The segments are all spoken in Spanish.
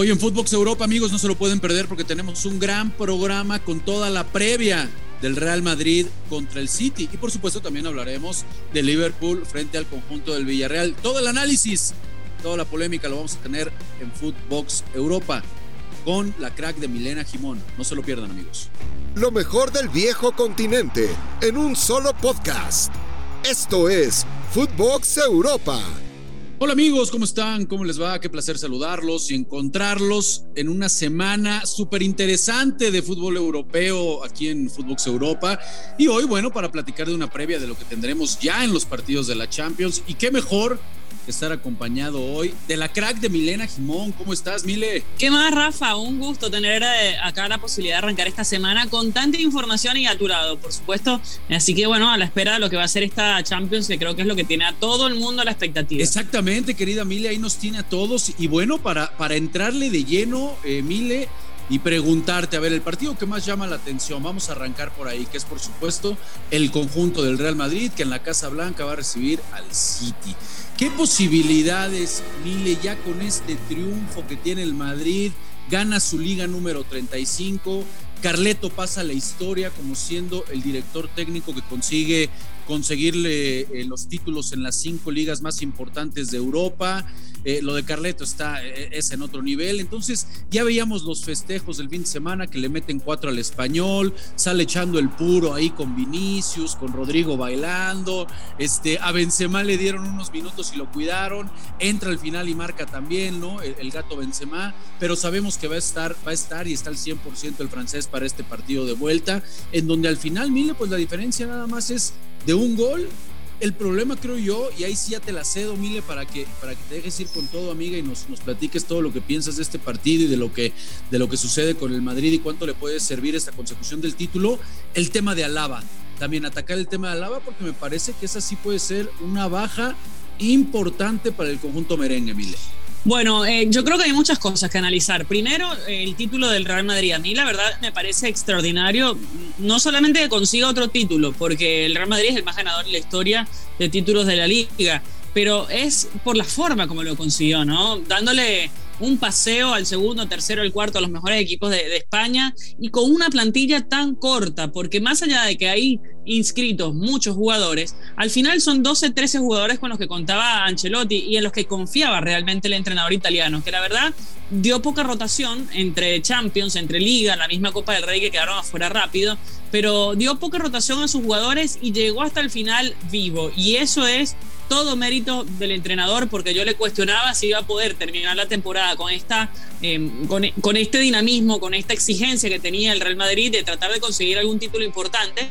Hoy en Footbox Europa, amigos, no se lo pueden perder porque tenemos un gran programa con toda la previa del Real Madrid contra el City. Y por supuesto también hablaremos de Liverpool frente al conjunto del Villarreal. Todo el análisis, toda la polémica lo vamos a tener en Footbox Europa con la crack de Milena Jimón. No se lo pierdan, amigos. Lo mejor del viejo continente en un solo podcast. Esto es Footbox Europa. Hola amigos, ¿cómo están? ¿Cómo les va? Qué placer saludarlos y encontrarlos en una semana súper interesante de fútbol europeo aquí en Footbox Europa. Y hoy, bueno, para platicar de una previa de lo que tendremos ya en los partidos de la Champions. Y qué mejor estar acompañado hoy de la crack de Milena Jimón. ¿Cómo estás, Mile? ¿Qué más, Rafa? Un gusto tener eh, acá la posibilidad de arrancar esta semana con tanta información y aturado, por supuesto. Así que, bueno, a la espera de lo que va a ser esta Champions, que creo que es lo que tiene a todo el mundo a la expectativa. Exactamente, querida Mile, ahí nos tiene a todos. Y bueno, para, para entrarle de lleno, eh, Mile y preguntarte, a ver, el partido que más llama la atención, vamos a arrancar por ahí, que es por supuesto el conjunto del Real Madrid, que en la Casa Blanca va a recibir al City. ¿Qué posibilidades, Mile, ya con este triunfo que tiene el Madrid? Gana su liga número 35. Carleto pasa la historia como siendo el director técnico que consigue conseguirle eh, los títulos en las cinco ligas más importantes de Europa. Eh, lo de Carleto está, eh, es en otro nivel. Entonces, ya veíamos los festejos del fin de semana que le meten cuatro al español, sale echando el puro ahí con Vinicius, con Rodrigo bailando. Este, a Benzema le dieron unos minutos y lo cuidaron. Entra al final y marca también, ¿no? El, gato Benzema, pero sabemos que va a estar, va a estar y está al 100% el francés para este partido de vuelta, en donde al final, Mile, pues la diferencia nada más es de un gol el problema creo yo, y ahí sí ya te la cedo, Mile, para que, para que te dejes ir con todo, amiga, y nos, nos platiques todo lo que piensas de este partido y de lo, que, de lo que sucede con el Madrid y cuánto le puede servir esta consecución del título. El tema de Alaba, también atacar el tema de Alaba, porque me parece que esa sí puede ser una baja importante para el conjunto merengue, Mile. Bueno, eh, yo creo que hay muchas cosas que analizar. Primero, el título del Real Madrid. A mí la verdad me parece extraordinario, no solamente que consiga otro título, porque el Real Madrid es el más ganador en la historia de títulos de la liga, pero es por la forma como lo consiguió, ¿no? Dándole un paseo al segundo, tercero, el cuarto a los mejores equipos de, España y con una plantilla tan corta, porque más allá de que hay inscritos muchos jugadores, al final son 12, 13 jugadores con los que contaba Ancelotti y en los que confiaba realmente el entrenador italiano, que la verdad dio poca rotación entre Champions, entre Liga, la misma Copa del Rey que quedaron afuera rápido, pero dio poca rotación a sus jugadores y llegó hasta el final vivo. Y eso es todo mérito del entrenador porque yo le cuestionaba si iba a poder terminar la temporada con, esta, em, con, este dinamismo, con esta exigencia que tenía el Real Madrid de tratar de conseguir algún título importante.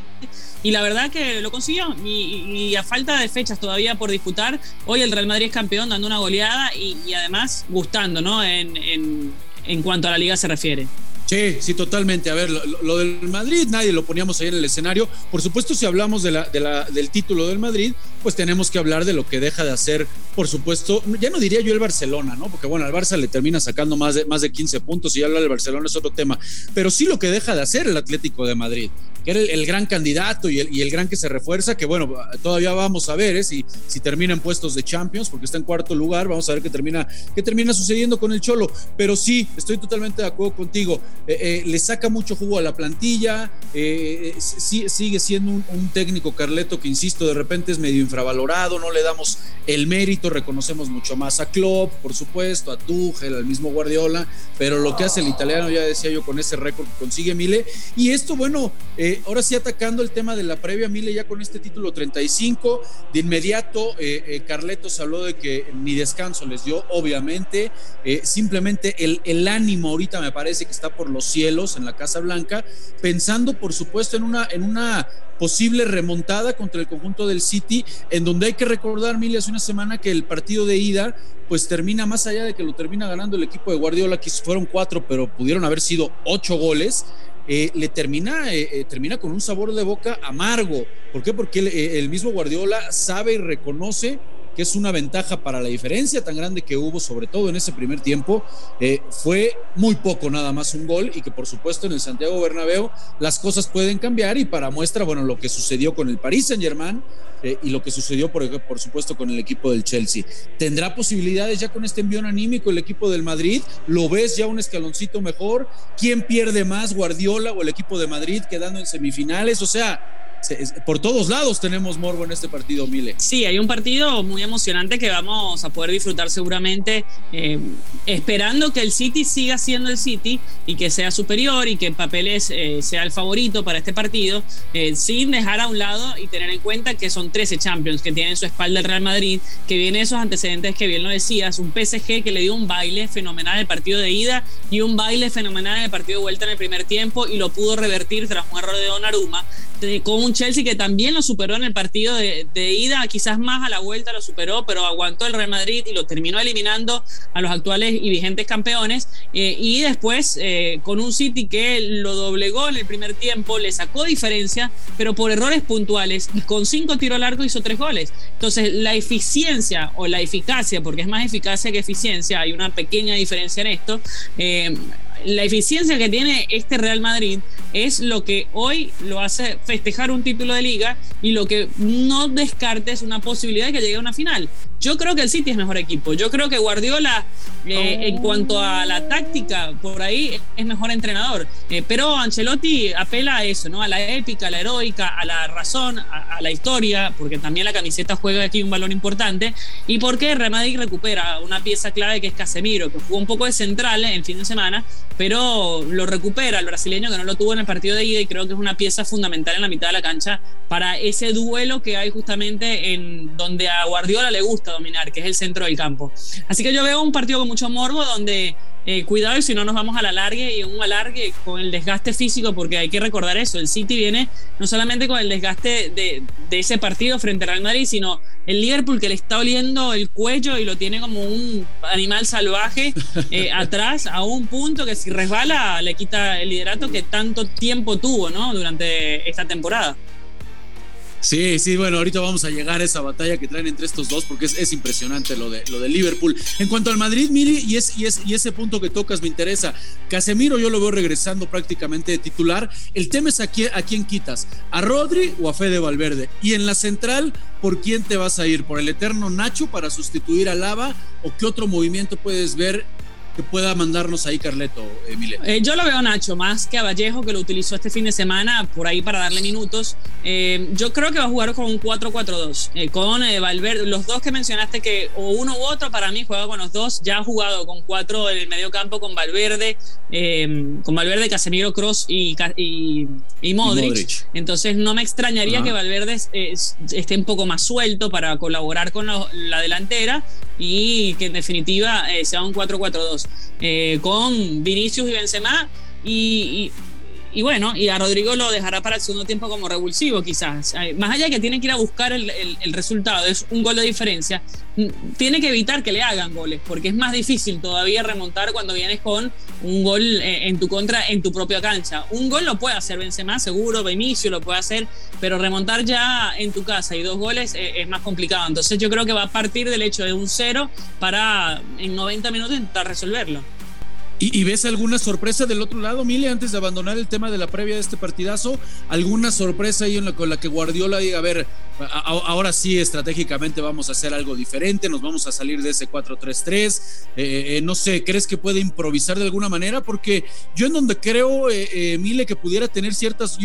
Y la verdad que lo consiguió. Y, a falta de fechas todavía por disputar, hoy el Real Madrid es campeón dando una goleada y, además gustando, ¿no? En, en, en cuanto a la liga se refiere. Sí, sí, totalmente. A ver, lo, del Madrid, nadie lo poníamos ahí en el escenario. Por supuesto, si hablamos de la, de la, del título del Madrid, pues tenemos que hablar de lo que deja de hacer, por supuesto, ya no diría yo el Barcelona, ¿no? Porque bueno, al Barça le termina sacando más de, más de 15 puntos y hablar del Barcelona es otro tema. Pero sí lo que deja de hacer el Atlético de Madrid era el, gran candidato y el, el, gran que se refuerza, que bueno, todavía vamos a ver ¿eh? si, si termina en puestos de Champions, porque está en cuarto lugar, vamos a ver qué termina, qué termina sucediendo con el Cholo, pero sí, estoy totalmente de acuerdo contigo, eh, eh, le saca mucho jugo a la plantilla, eh, sigue siendo un, un, técnico Carleto que, insisto, de repente es medio infravalorado, no le damos el mérito, reconocemos mucho más a Klopp, por supuesto, a Tuchel, al mismo Guardiola, pero lo que hace el italiano, ya decía yo, con ese récord que consigue Mile, y esto, bueno, ahora sí atacando el tema de la previa, Mile ya con este título 35, de inmediato eh, eh, habló de que ni descanso les dio, obviamente, eh, simplemente el, el, ánimo ahorita me parece que está por los cielos en la Casa Blanca, pensando por supuesto en una, en una posible remontada contra el conjunto del City, en donde hay que recordar, Mile, hace una semana que el partido de ida pues termina más allá de que lo termina ganando el equipo de Guardiola, que fueron cuatro, pero pudieron haber sido ocho goles. Eh, le termina, eh, eh, termina con un sabor de boca amargo. ¿Por qué? Porque el, mismo Guardiola sabe y reconoce que es una ventaja para la diferencia tan grande que hubo, sobre todo en ese primer tiempo, eh, fue muy poco nada más un gol y que por supuesto en el Santiago Bernabéu las cosas pueden cambiar y para muestra, bueno, lo que sucedió con el Paris Saint Germain eh, y lo que sucedió, por, por supuesto, con el equipo del Chelsea. ¿Tendrá posibilidades ya con este envión anímico el equipo del Madrid? ¿Lo ves ya un escaloncito mejor? ¿Quién pierde más, Guardiola o el equipo de Madrid quedando en semifinales? O sea, por todos lados tenemos morbo en este partido, Mile. Sí, hay un partido muy emocionante que vamos a poder disfrutar seguramente, eh, esperando que el City siga siendo el City y que sea superior y que papeles eh, sea el favorito para este partido, eh, sin dejar a un lado y tener en cuenta que son 13 Champions que tienen su espalda el Real Madrid, que viene esos antecedentes que bien lo decías, un PSG que le dio un baile fenomenal en el partido de ida y un baile fenomenal en el partido de vuelta en el primer tiempo y lo pudo revertir tras un error de Donnarumma con un Chelsea que también lo superó en el partido de, ida, quizás más a la vuelta lo superó, pero aguantó el Real Madrid y lo terminó eliminando a los actuales y vigentes campeones. Eh, y después eh, con un City que lo doblegó en el primer tiempo, le sacó diferencia, pero por errores puntuales y con cinco tiros largos hizo tres goles. Entonces la eficiencia o la eficacia, porque es más eficacia que eficiencia, hay una pequeña diferencia en esto. Eh, la eficiencia que tiene este Real Madrid es lo que hoy lo hace festejar un título de liga y lo que no descartes una posibilidad de que llegue a una final. Yo creo que el City es mejor equipo. Yo creo que Guardiola, eh, en cuanto a la táctica, por ahí es mejor entrenador. Eh, pero Ancelotti apela a eso, ¿no? A la épica, a la heroica, a la razón, a, la historia, porque también la camiseta juega aquí un valor importante. Y porque Real Madrid recupera una pieza clave que es Casemiro, que jugó un poco de central en fin de semana, pero lo recupera el brasileño que no lo tuvo en el partido de ida y creo que es una pieza fundamental en la mitad de la cancha para ese duelo que hay justamente en donde a Guardiola le gusta dominar, que es el centro del campo. Así que yo veo un partido con mucho morbo donde eh, cuidado y si no nos vamos a la largue y un alargue con el desgaste físico, porque hay que recordar eso, el City viene no solamente con el desgaste de, ese partido frente al Real Madrid, sino el Liverpool que le está oliendo el cuello y lo tiene como un animal salvaje eh, atrás a un punto que si resbala le quita el liderato que tanto tiempo tuvo ¿no? durante esta temporada. Sí, sí, bueno, ahorita vamos a llegar a esa batalla que traen entre estos dos porque es, impresionante lo de, lo de Liverpool. En cuanto al Madrid, Miri, y, es, y, es, y ese punto que tocas me interesa. Casemiro yo lo veo regresando prácticamente de titular. El tema es a quién, a quién quitas, a Rodri o a Fede Valverde. Y en la central, ¿por quién te vas a ir? ¿Por el eterno Nacho para sustituir a Lava? ¿O qué otro movimiento puedes ver que pueda mandarnos ahí Carleto, Emile? Eh, yo lo veo Nacho, más que a Vallejo, que lo utilizó este fin de semana por ahí para darle minutos. Eh, yo creo que va a jugar con un 4-4-2, eh, con Valverde, los dos que mencionaste, que o uno u otro, para mí juega con los dos, ya ha jugado con cuatro en el medio campo, con Valverde, con Valverde, Casemiro, Cross y, y, Modric. Entonces no me extrañaría que Valverde esté un poco más suelto para colaborar con la delantera y que en definitiva sea un 4-4-2. Eh, con Vinicius y Benzema y, bueno, y a Rodrigo lo dejará para el segundo tiempo como revulsivo quizás. Más allá de que tiene que ir a buscar el, resultado, es un gol de diferencia, tiene que evitar que le hagan goles, porque es más difícil todavía remontar cuando vienes con un gol eh, en tu contra en tu propia cancha. Un gol lo puede hacer Benzema, seguro, Vinicius lo puede hacer, pero remontar ya en tu casa y dos goles eh, es más complicado. Entonces yo creo que va a partir del hecho de un cero para en 90 minutos intentar resolverlo. ¿Y, ves alguna sorpresa del otro lado, Mile, antes de abandonar el tema de la previa de este partidazo? ¿Alguna sorpresa ahí en la, con la que Guardiola diga, a ver, ahora sí estratégicamente vamos a hacer algo diferente, nos vamos a salir de ese 4-3-3? Eh, eh, no sé, ¿crees que puede improvisar de alguna manera? Porque yo en donde creo, eh, Mile, que pudiera tener ciertas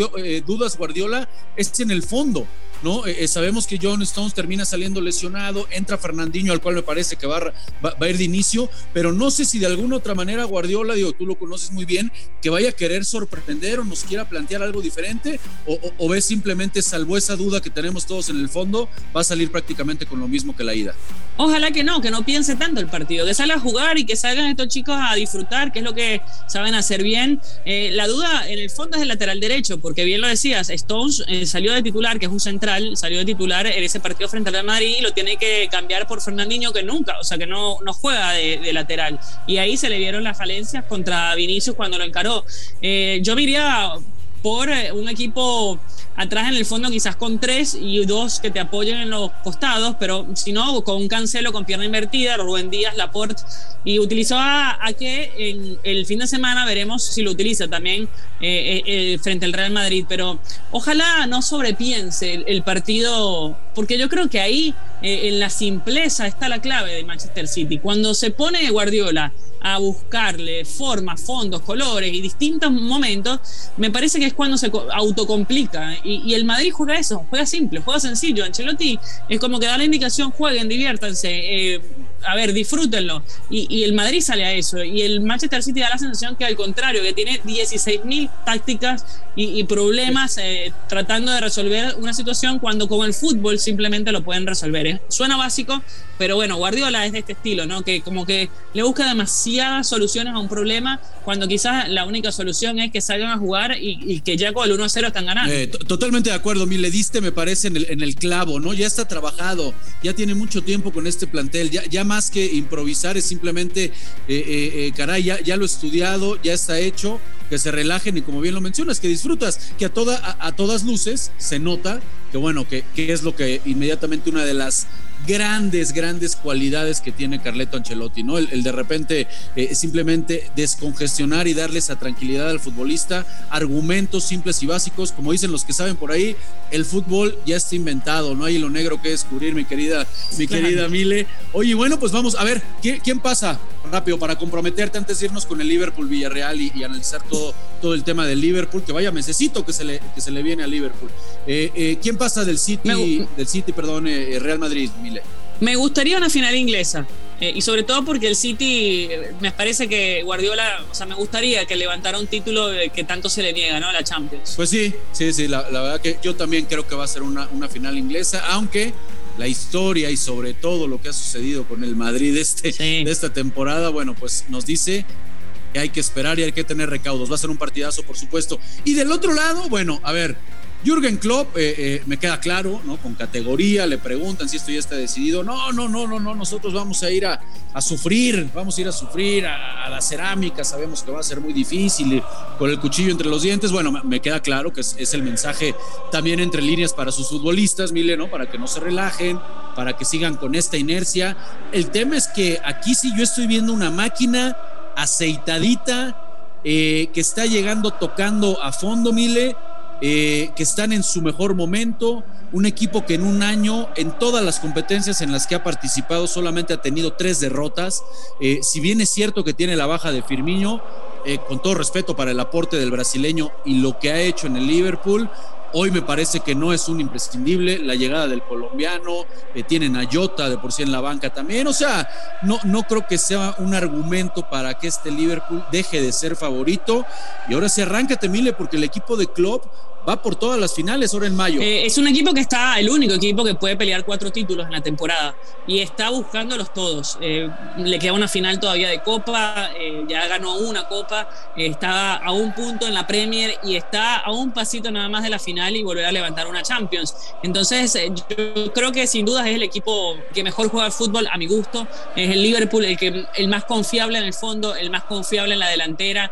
dudas Guardiola es en el fondo. ¿No? Eh, eh, sabemos que John Stones termina saliendo lesionado, entra Fernandinho, al cual me parece que va, a ir de inicio, pero no sé si de alguna otra manera Guardiola, digo, tú lo conoces muy bien, que vaya a querer sorprender o nos quiera plantear algo diferente, o, o, ves simplemente, salvo esa duda que tenemos todos en el fondo, va a salir prácticamente con lo mismo que la ida. Ojalá que no, que no piense tanto el partido, que salga a jugar y que salgan estos chicos a disfrutar, que es lo que saben hacer bien. Eh, la duda en el fondo es el lateral derecho, porque bien lo decías, Stones salió de titular, que es un central salió de titular en ese partido frente al Real Madrid y lo tiene que cambiar por Fernandinho que nunca, o sea que no, no juega de, lateral. Y ahí se le vieron las falencias contra Vinicius cuando lo encaró. Eh, yo iría por eh, un equipo atrás en el fondo quizás con tres y dos que te apoyen en los costados, pero si no, con un cancelo con pierna invertida, Rubén Díaz, Laporte, y utilizó a, que el fin de semana veremos si lo utiliza también eh, eh, eh, frente al Real Madrid, pero ojalá no sobrepiense el, partido, porque yo creo que ahí en la simpleza está la clave de Manchester City. Cuando se pone Guardiola a buscarle formas, fondos, colores y distintos momentos, me parece que es cuando se autocomplica. Y, el Madrid juega eso, juega simple, juega sencillo. Ancelotti es como que da la indicación, jueguen, diviértanse. Eh, a ver, disfrútenlo. Y, el Madrid sale a eso. Y el Manchester City da la sensación que al contrario, que tiene 16.000 tácticas y, problemas eh, tratando de resolver una situación cuando con el fútbol simplemente lo pueden resolver. ¿eh? Suena básico, pero bueno, Guardiola es de este estilo, ¿no? Que como que le busca demasiadas soluciones a un problema cuando quizás la única solución es que salgan a jugar y, que ya con el 1-0 están ganando. Eh, totalmente de acuerdo, mi le diste, me parece, en el, en el, clavo, ¿no? Ya está trabajado, ya tiene mucho tiempo con este plantel, ya, ya más que improvisar es simplemente, eh, caray, ya, ya lo he estudiado, ya está hecho que se relajen y como bien lo mencionas, que disfrutas, que a, toda, a, todas luces se nota que bueno, que, que, es lo que inmediatamente una de las grandes, grandes cualidades que tiene Carleto Ancelotti, ¿no? El, de repente eh, simplemente descongestionar y darle esa tranquilidad al futbolista, argumentos simples y básicos, como dicen los que saben por ahí, el fútbol ya está inventado, no hay lo negro que descubrir, mi querida, mi querida Mile. Oye, bueno, pues vamos a ver, ¿quién, pasa? Rápido, para comprometerte antes de irnos con el Liverpool Villarreal y, analizar todo, todo el tema del Liverpool, que vaya necesito que se le, que se le viene a Liverpool. Eh, eh, ¿Quién pasa del City, del City, perdón, Real Madrid, Mile? Me gustaría una final inglesa. Eh, y sobre todo porque el City, me parece que Guardiola, o sea, me gustaría que levantara un título que tanto se le niega, ¿no? A la Champions. Pues sí, sí, sí, la, verdad que yo también creo que va a ser una, una final inglesa, aunque la historia y sobre todo lo que ha sucedido con el Madrid este, de esta temporada, bueno, pues nos dice que hay que esperar y hay que tener recaudos. Va a ser un partidazo, por supuesto. Y del otro lado, bueno, a ver, Jürgen Klopp, eh, eh, me queda claro, ¿no? Con categoría, le preguntan si esto ya está decidido. No, no, no, no, no, nosotros vamos a ir a, sufrir, vamos a ir a sufrir a, la cerámica, sabemos que va a ser muy difícil con el cuchillo entre los dientes. Bueno, me queda claro que es, el mensaje también entre líneas para sus futbolistas, Mile, ¿no? Para que no se relajen, para que sigan con esta inercia. El tema es que aquí sí yo estoy viendo una máquina aceitadita eh, que está llegando tocando a fondo, Mile eh, que están en su mejor momento, un equipo que en un año, en todas las competencias en las que ha participado, solamente ha tenido tres derrotas. Eh, si bien es cierto que tiene la baja de Firmino, eh, con todo respeto para el aporte del brasileño y lo que ha hecho en el Liverpool, Hoy me parece que no es un imprescindible la llegada del colombiano, tienen a Jota de por sí en la banca también, o sea, no, no creo que sea un argumento para que este Liverpool deje de ser favorito. Y ahora se arranca Temile porque el equipo de Klopp va por todas las finales ahora en mayo. Eh, es un equipo que está, el único equipo que puede pelear cuatro títulos en la temporada y está buscándolos todos. Eh, le queda una final todavía de Copa, eh, ya ganó una Copa, está a un punto en la Premier y está a un pasito nada más de la final y volver a levantar una Champions. Entonces, yo creo que sin duda es el equipo que mejor juega al fútbol a mi gusto. Es el Liverpool, el, que, el más confiable en el fondo, el más confiable en la delantera.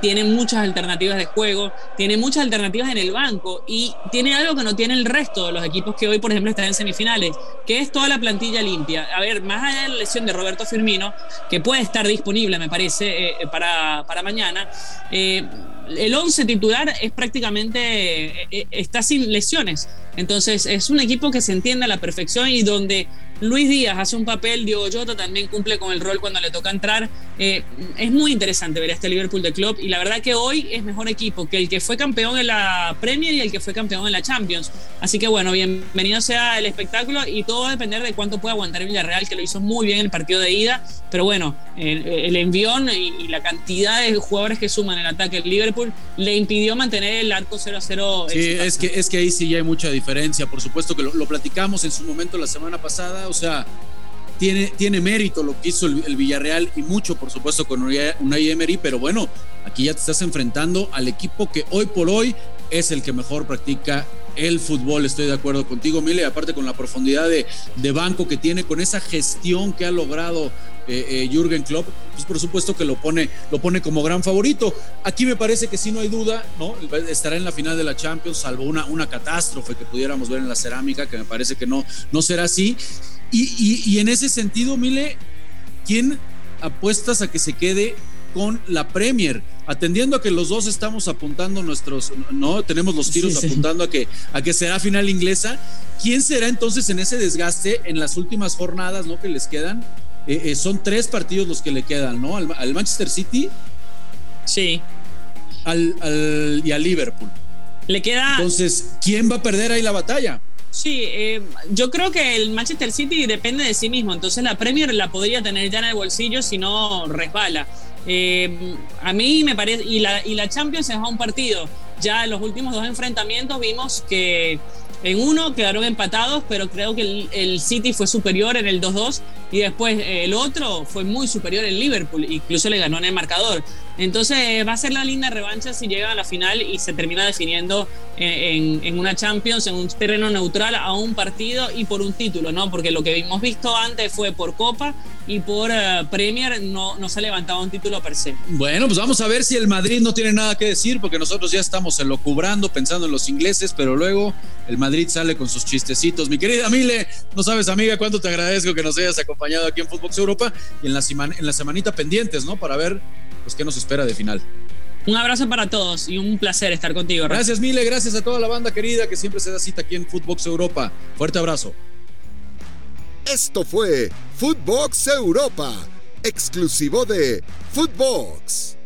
tiene muchas alternativas de juego, tiene muchas alternativas en el banco y tiene algo que no tiene el resto de los equipos que hoy, por ejemplo, están en semifinales, que es toda la plantilla limpia. A ver, más allá de la lesión de Roberto Firmino, que puede estar disponible, me parece, eh, para, para, mañana, eh, el 11 titular es prácticamente, eh, está sin lesiones. Entonces es un equipo que se entiende a la perfección y donde Luis Díaz hace un papel, Diogo Jota también cumple con el rol cuando le toca entrar. Eh, es muy interesante ver a este Liverpool de club y la verdad que hoy es mejor equipo que el que fue campeón en la Premier y el que fue campeón en la Champions. Así que bueno, bienvenido sea el espectáculo y todo va a depender de cuánto pueda aguantar Villarreal, que lo hizo muy bien en el partido de ida. Pero bueno, el, envión y, la cantidad de jugadores que suman el ataque del Liverpool le impidió mantener el arco 0 a 0. Sí, es que, es que ahí sí ya hay mucha diferencia. Por supuesto que lo, platicamos en su momento la semana pasada o sea, tiene, tiene mérito lo que hizo el, Villarreal y mucho, por supuesto, con Unai Emery, pero bueno, aquí ya te estás enfrentando al equipo que hoy por hoy es el que mejor practica el fútbol. Estoy de acuerdo contigo, Mile, aparte con la profundidad de, de, banco que tiene, con esa gestión que ha logrado eh, eh, Jürgen Klopp, pues por supuesto que lo pone, lo pone como gran favorito. Aquí me parece que sí no hay duda, ¿no? Estará en la final de la Champions, salvo una, una catástrofe que pudiéramos ver en la cerámica, que me parece que no, no será así. Y, y en ese sentido, Mile, ¿quién apuestas a que se quede con la Premier, atendiendo a que los dos estamos apuntando nuestros, no, tenemos los tiros apuntando a que a que será final inglesa. ¿Quién será entonces en ese desgaste en las últimas jornadas, no que les quedan? Eh, eh, son tres partidos los que le quedan, ¿no? Al, Manchester City. Sí. Al, y al Liverpool. Le queda. Entonces, ¿quién va a perder ahí la batalla? Sí, eh, yo creo que el Manchester City depende de sí mismo, entonces la Premier la podría tener ya en el bolsillo si no resbala. Eh, a mí me parece, y la, y la Champions es a un partido. Ya en los últimos dos enfrentamientos vimos que en uno quedaron empatados, pero creo que el, City fue superior en el 2-2 y después el otro fue muy superior el Liverpool, incluso le ganó en el marcador. Entonces va a ser la linda revancha si llega a la final y se termina definiendo en, una Champions, en un terreno neutral, a un partido y por un título, ¿no? Porque lo que hemos visto antes fue por Copa y por eh, Premier no, no se ha levantado un título per se. Bueno, pues vamos a ver si el Madrid no tiene nada que decir, porque nosotros ya estamos en lo cubrando, pensando en los ingleses, pero luego el Madrid sale con sus chistecitos. Mi querida Mile, no sabes, amiga, cuánto te agradezco que nos hayas acompañado aquí en Fútbol Europa y en la, en la semanita pendientes, ¿no? Para ver pues, qué nos espera de final. Un abrazo para todos y un placer estar contigo. Gracias, Mile, gracias a toda la banda querida que siempre se da cita aquí en Footbox Europa. Fuerte abrazo. Esto fue Footbox Europa, exclusivo de Footbox.